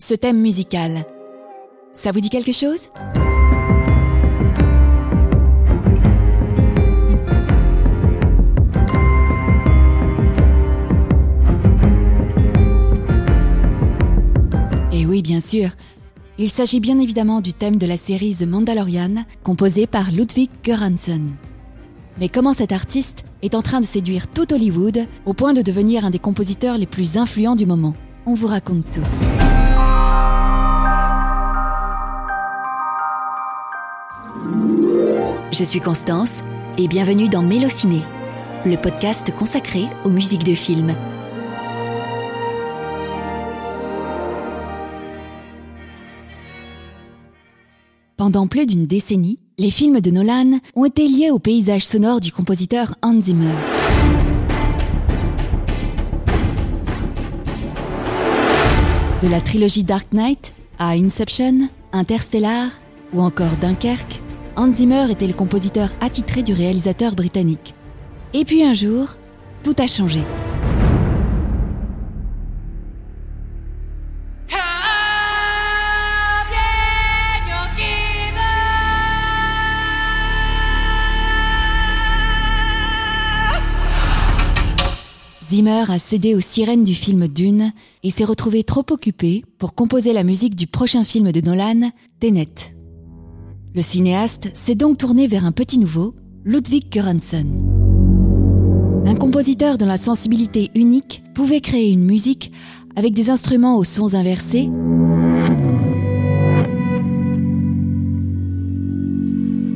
Ce thème musical, ça vous dit quelque chose? Et oui, bien sûr, il s'agit bien évidemment du thème de la série The Mandalorian, composé par Ludwig Göransson. Mais comment cet artiste est en train de séduire tout Hollywood au point de devenir un des compositeurs les plus influents du moment? On vous raconte tout. Je suis Constance et bienvenue dans Mélociné, le podcast consacré aux musiques de films. Pendant plus d'une décennie, les films de Nolan ont été liés au paysage sonore du compositeur Hans Zimmer. De la trilogie Dark Knight à Inception, Interstellar ou encore Dunkerque, Hans Zimmer était le compositeur attitré du réalisateur britannique. Et puis un jour, tout a changé. Zimmer a cédé aux sirènes du film Dune et s'est retrouvé trop occupé pour composer la musique du prochain film de Nolan, Tenet. Le cinéaste s'est donc tourné vers un petit nouveau, Ludwig Göransson. Un compositeur dont la sensibilité unique pouvait créer une musique avec des instruments aux sons inversés,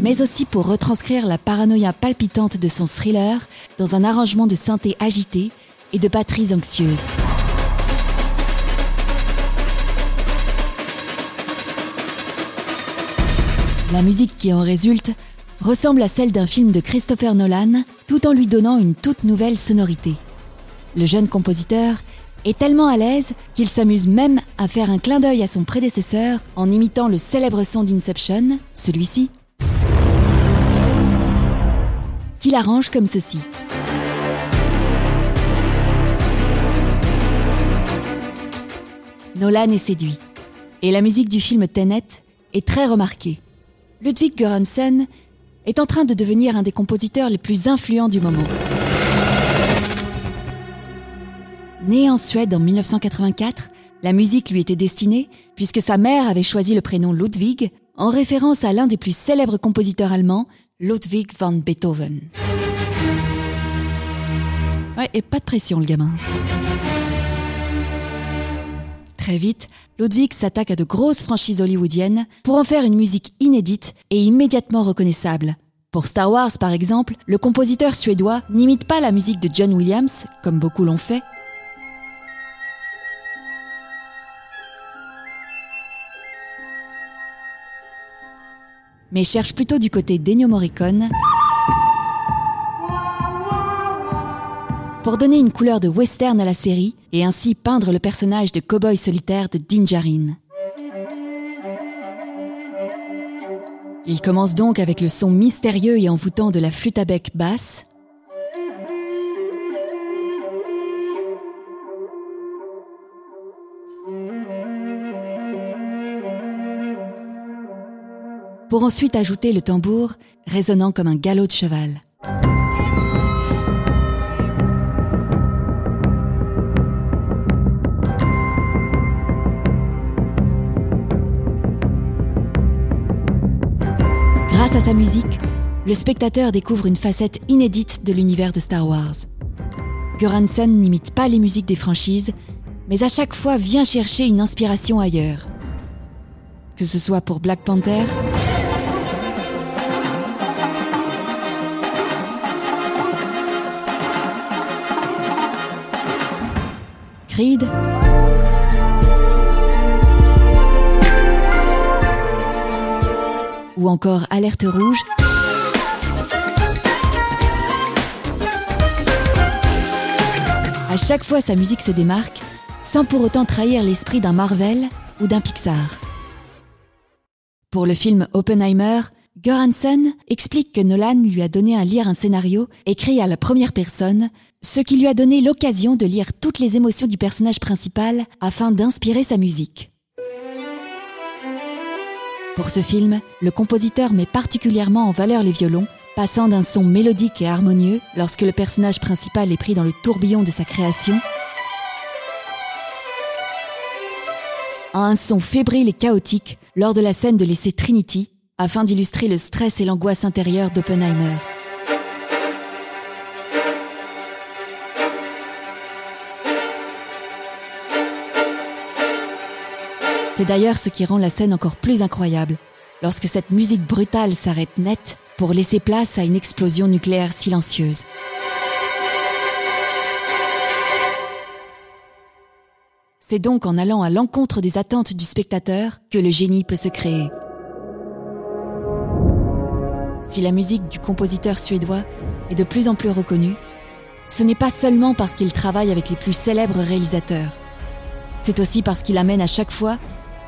mais aussi pour retranscrire la paranoïa palpitante de son thriller dans un arrangement de synthé agité et de batteries anxieuses. La musique qui en résulte ressemble à celle d'un film de Christopher Nolan, tout en lui donnant une toute nouvelle sonorité. Le jeune compositeur est tellement à l'aise qu'il s'amuse même à faire un clin d'œil à son prédécesseur en imitant le célèbre son d'Inception, celui-ci, qu'il arrange comme ceci. Nolan est séduit, et la musique du film Tenet est très remarquée. Ludwig Göransson est en train de devenir un des compositeurs les plus influents du moment. Né en Suède en 1984, la musique lui était destinée puisque sa mère avait choisi le prénom Ludwig en référence à l'un des plus célèbres compositeurs allemands, Ludwig van Beethoven. Ouais, et pas de pression le gamin. Très vite, Ludwig s'attaque à de grosses franchises hollywoodiennes pour en faire une musique inédite et immédiatement reconnaissable. Pour Star Wars, par exemple, le compositeur suédois n'imite pas la musique de John Williams, comme beaucoup l'ont fait, mais cherche plutôt du côté d'Ennio Morricone pour donner une couleur de western à la série et ainsi peindre le personnage de cow-boy solitaire de Dinjarin. Il commence donc avec le son mystérieux et envoûtant de la flûte à bec basse, pour ensuite ajouter le tambour résonnant comme un galop de cheval. Grâce à sa musique, le spectateur découvre une facette inédite de l'univers de Star Wars. Göransson n'imite pas les musiques des franchises, mais à chaque fois vient chercher une inspiration ailleurs. Que ce soit pour Black Panther, Creed, ou encore Alerte Rouge, à chaque fois sa musique se démarque, sans pour autant trahir l'esprit d'un Marvel ou d'un Pixar. Pour le film Oppenheimer, Göransson explique que Nolan lui a donné à lire un scénario écrit à la première personne, ce qui lui a donné l'occasion de lire toutes les émotions du personnage principal afin d'inspirer sa musique. Pour ce film, le compositeur met particulièrement en valeur les violons, passant d'un son mélodique et harmonieux lorsque le personnage principal est pris dans le tourbillon de sa création, à un son fébrile et chaotique lors de la scène de l'essai Trinity, afin d'illustrer le stress et l'angoisse intérieure d'Oppenheimer. C'est d'ailleurs ce qui rend la scène encore plus incroyable, lorsque cette musique brutale s'arrête net pour laisser place à une explosion nucléaire silencieuse. C'est donc en allant à l'encontre des attentes du spectateur que le génie peut se créer. Si la musique du compositeur suédois est de plus en plus reconnue, ce n'est pas seulement parce qu'il travaille avec les plus célèbres réalisateurs. C'est aussi parce qu'il amène à chaque fois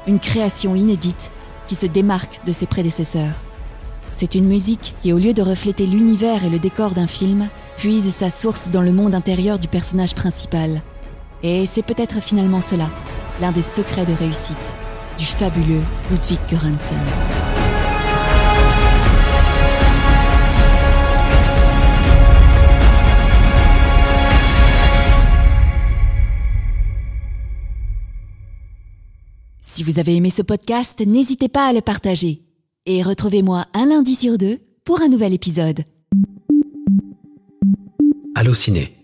une création inédite qui se démarque de ses prédécesseurs. C'est une musique qui, au lieu de refléter l'univers et le décor d'un film, puise sa source dans le monde intérieur du personnage principal. Et c'est peut-être finalement cela, l'un des secrets de réussite du fabuleux Ludwig Göransson. Si vous avez aimé ce podcast, n'hésitez pas à le partager. Et retrouvez-moi un lundi sur deux pour un nouvel épisode. Allô Ciné